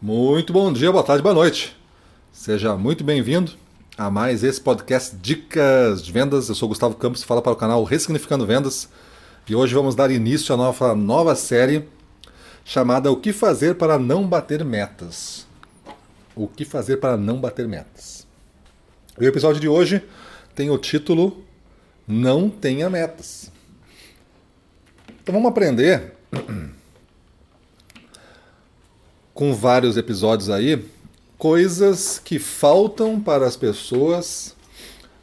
Muito bom dia, boa tarde, boa noite. Seja muito bem-vindo a mais esse podcast Dicas de Vendas. Eu sou Gustavo Campos, fala para o canal Ressignificando Vendas. E hoje vamos dar início à nossa nova série chamada O que fazer para não bater metas. O que fazer para não bater metas. O episódio de hoje tem o título Não tenha metas. Então vamos aprender com vários episódios aí, coisas que faltam para as pessoas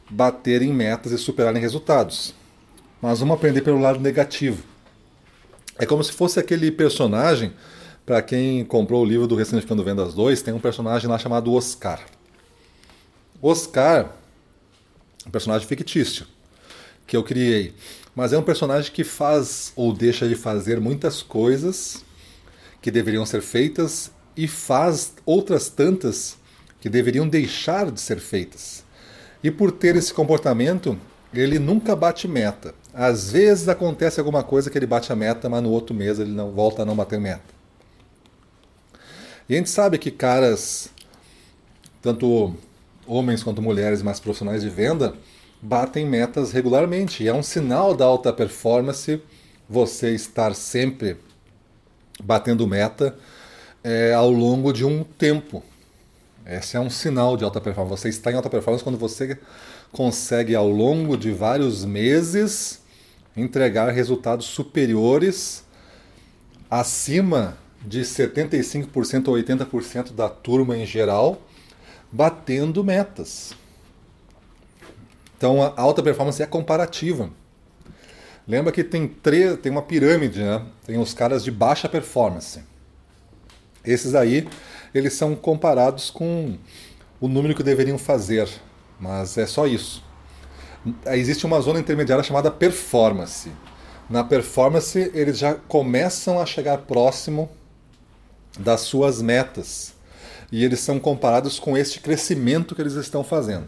baterem metas e superarem resultados. Mas vamos aprender pelo lado negativo. É como se fosse aquele personagem, para quem comprou o livro do Ressignificando Vendas 2, tem um personagem lá chamado Oscar. Oscar, um personagem fictício que eu criei, mas é um personagem que faz ou deixa de fazer muitas coisas que deveriam ser feitas e faz outras tantas que deveriam deixar de ser feitas. E por ter esse comportamento, ele nunca bate meta. Às vezes acontece alguma coisa que ele bate a meta, mas no outro mês ele não volta a não bater meta. E a gente sabe que caras, tanto homens quanto mulheres mais profissionais de venda, batem metas regularmente. E é um sinal da alta performance você estar sempre batendo meta é, ao longo de um tempo. Esse é um sinal de alta performance. Você está em alta performance quando você consegue, ao longo de vários meses, entregar resultados superiores acima de 75% ou 80% da turma em geral, batendo metas. Então a alta performance é comparativa. Lembra que tem, três, tem uma pirâmide, né? Tem os caras de baixa performance. Esses aí, eles são comparados com o número que deveriam fazer, mas é só isso. Existe uma zona intermediária chamada performance. Na performance, eles já começam a chegar próximo das suas metas. E eles são comparados com este crescimento que eles estão fazendo.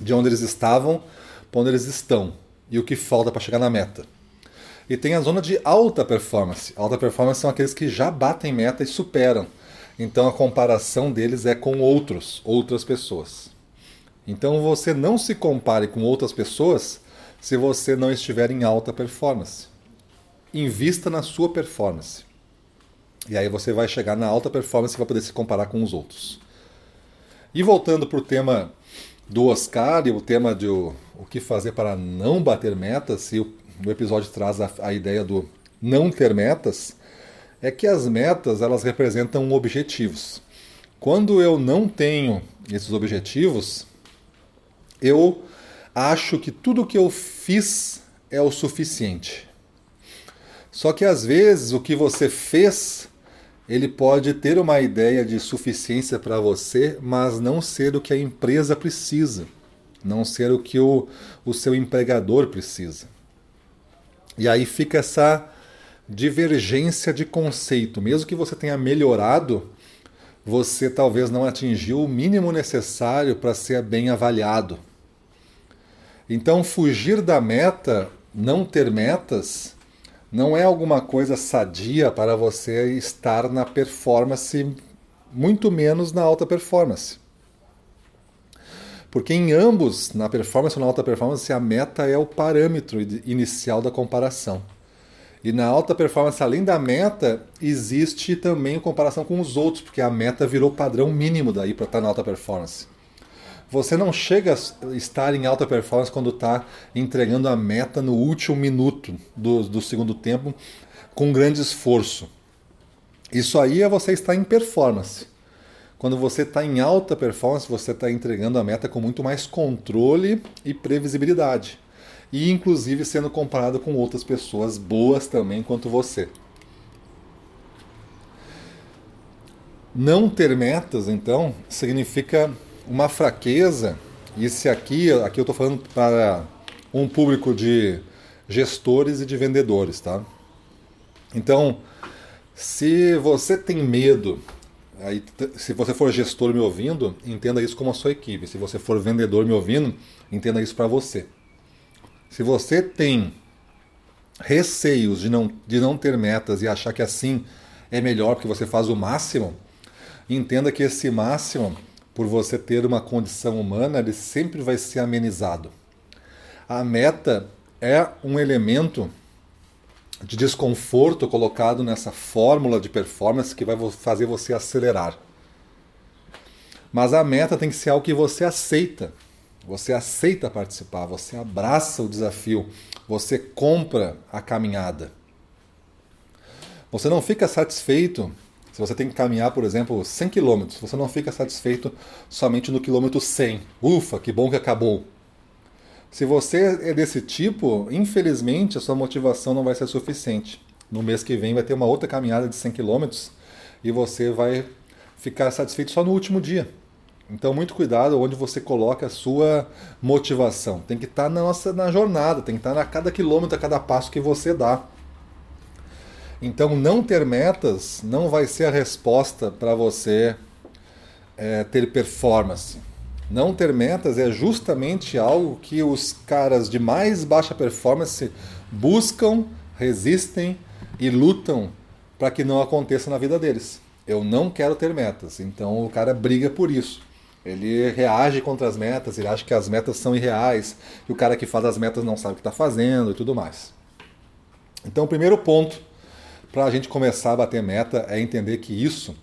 De onde eles estavam para onde eles estão e o que falta para chegar na meta. E tem a zona de alta performance. Alta performance são aqueles que já batem meta e superam. Então a comparação deles é com outros, outras pessoas. Então você não se compare com outras pessoas se você não estiver em alta performance. Invista na sua performance. E aí você vai chegar na alta performance e vai poder se comparar com os outros. E voltando para o tema do Oscar e o tema de o, o que fazer para não bater metas, e o, o episódio traz a, a ideia do não ter metas, é que as metas elas representam objetivos. Quando eu não tenho esses objetivos, eu acho que tudo que eu fiz é o suficiente. Só que às vezes o que você fez ele pode ter uma ideia de suficiência para você, mas não ser o que a empresa precisa, não ser o que o, o seu empregador precisa. E aí fica essa divergência de conceito. Mesmo que você tenha melhorado, você talvez não atingiu o mínimo necessário para ser bem avaliado. Então, fugir da meta, não ter metas, não é alguma coisa sadia para você estar na performance, muito menos na alta performance. Porque em ambos, na performance ou na alta performance, a meta é o parâmetro inicial da comparação. E na alta performance, além da meta, existe também a comparação com os outros, porque a meta virou padrão mínimo daí para estar na alta performance. Você não chega a estar em alta performance quando está entregando a meta no último minuto do, do segundo tempo com grande esforço. Isso aí é você estar em performance. Quando você está em alta performance, você está entregando a meta com muito mais controle e previsibilidade. E inclusive sendo comparado com outras pessoas boas também quanto você. Não ter metas, então, significa uma fraqueza, e se aqui, aqui eu estou falando para um público de gestores e de vendedores, tá? Então, se você tem medo, aí, se você for gestor me ouvindo, entenda isso como a sua equipe. Se você for vendedor me ouvindo, entenda isso para você. Se você tem receios de não, de não ter metas e achar que assim é melhor porque você faz o máximo, entenda que esse máximo, por você ter uma condição humana, ele sempre vai ser amenizado. A meta é um elemento de desconforto colocado nessa fórmula de performance que vai fazer você acelerar. Mas a meta tem que ser algo que você aceita. Você aceita participar, você abraça o desafio, você compra a caminhada. Você não fica satisfeito se você tem que caminhar, por exemplo, 100 km, você não fica satisfeito somente no quilômetro 100. Ufa, que bom que acabou. Se você é desse tipo, infelizmente a sua motivação não vai ser suficiente. No mês que vem vai ter uma outra caminhada de 100 km e você vai ficar satisfeito só no último dia. Então, muito cuidado onde você coloca a sua motivação. Tem que estar tá na nossa na jornada, tem que estar tá a cada quilômetro, a cada passo que você dá. Então, não ter metas não vai ser a resposta para você é, ter performance. Não ter metas é justamente algo que os caras de mais baixa performance buscam, resistem e lutam para que não aconteça na vida deles. Eu não quero ter metas, então o cara briga por isso. Ele reage contra as metas, ele acha que as metas são irreais, e o cara que faz as metas não sabe o que está fazendo e tudo mais. Então, o primeiro ponto para a gente começar a bater meta é entender que isso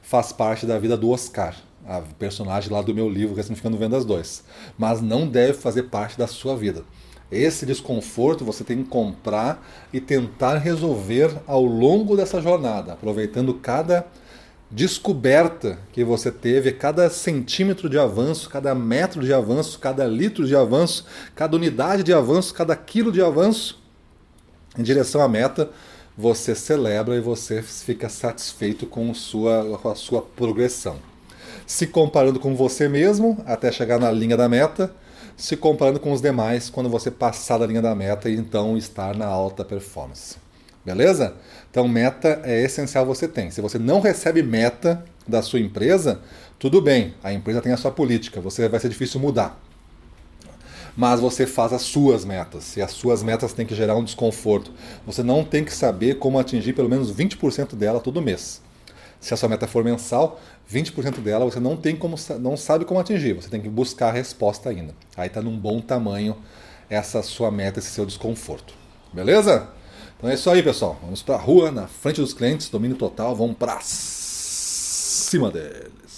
faz parte da vida do Oscar a personagem lá do meu livro, Ressignificando Vendas 2. Mas não deve fazer parte da sua vida. Esse desconforto você tem que comprar e tentar resolver ao longo dessa jornada, aproveitando cada descoberta que você teve, cada centímetro de avanço, cada metro de avanço, cada litro de avanço, cada unidade de avanço, cada quilo de avanço em direção à meta, você celebra e você fica satisfeito com, sua, com a sua progressão se comparando com você mesmo até chegar na linha da meta, se comparando com os demais quando você passar da linha da meta e então estar na alta performance. Beleza? Então, meta é essencial você tem. Se você não recebe meta da sua empresa, tudo bem, a empresa tem a sua política, você vai ser difícil mudar. Mas você faz as suas metas, e as suas metas têm que gerar um desconforto. Você não tem que saber como atingir pelo menos 20% dela todo mês. Se a sua meta for mensal, 20% dela você não tem como não sabe como atingir, você tem que buscar a resposta ainda. Aí está num bom tamanho essa sua meta, esse seu desconforto. Beleza? Então é isso aí, pessoal. Vamos para a rua, na frente dos clientes, domínio total, vamos para cima deles.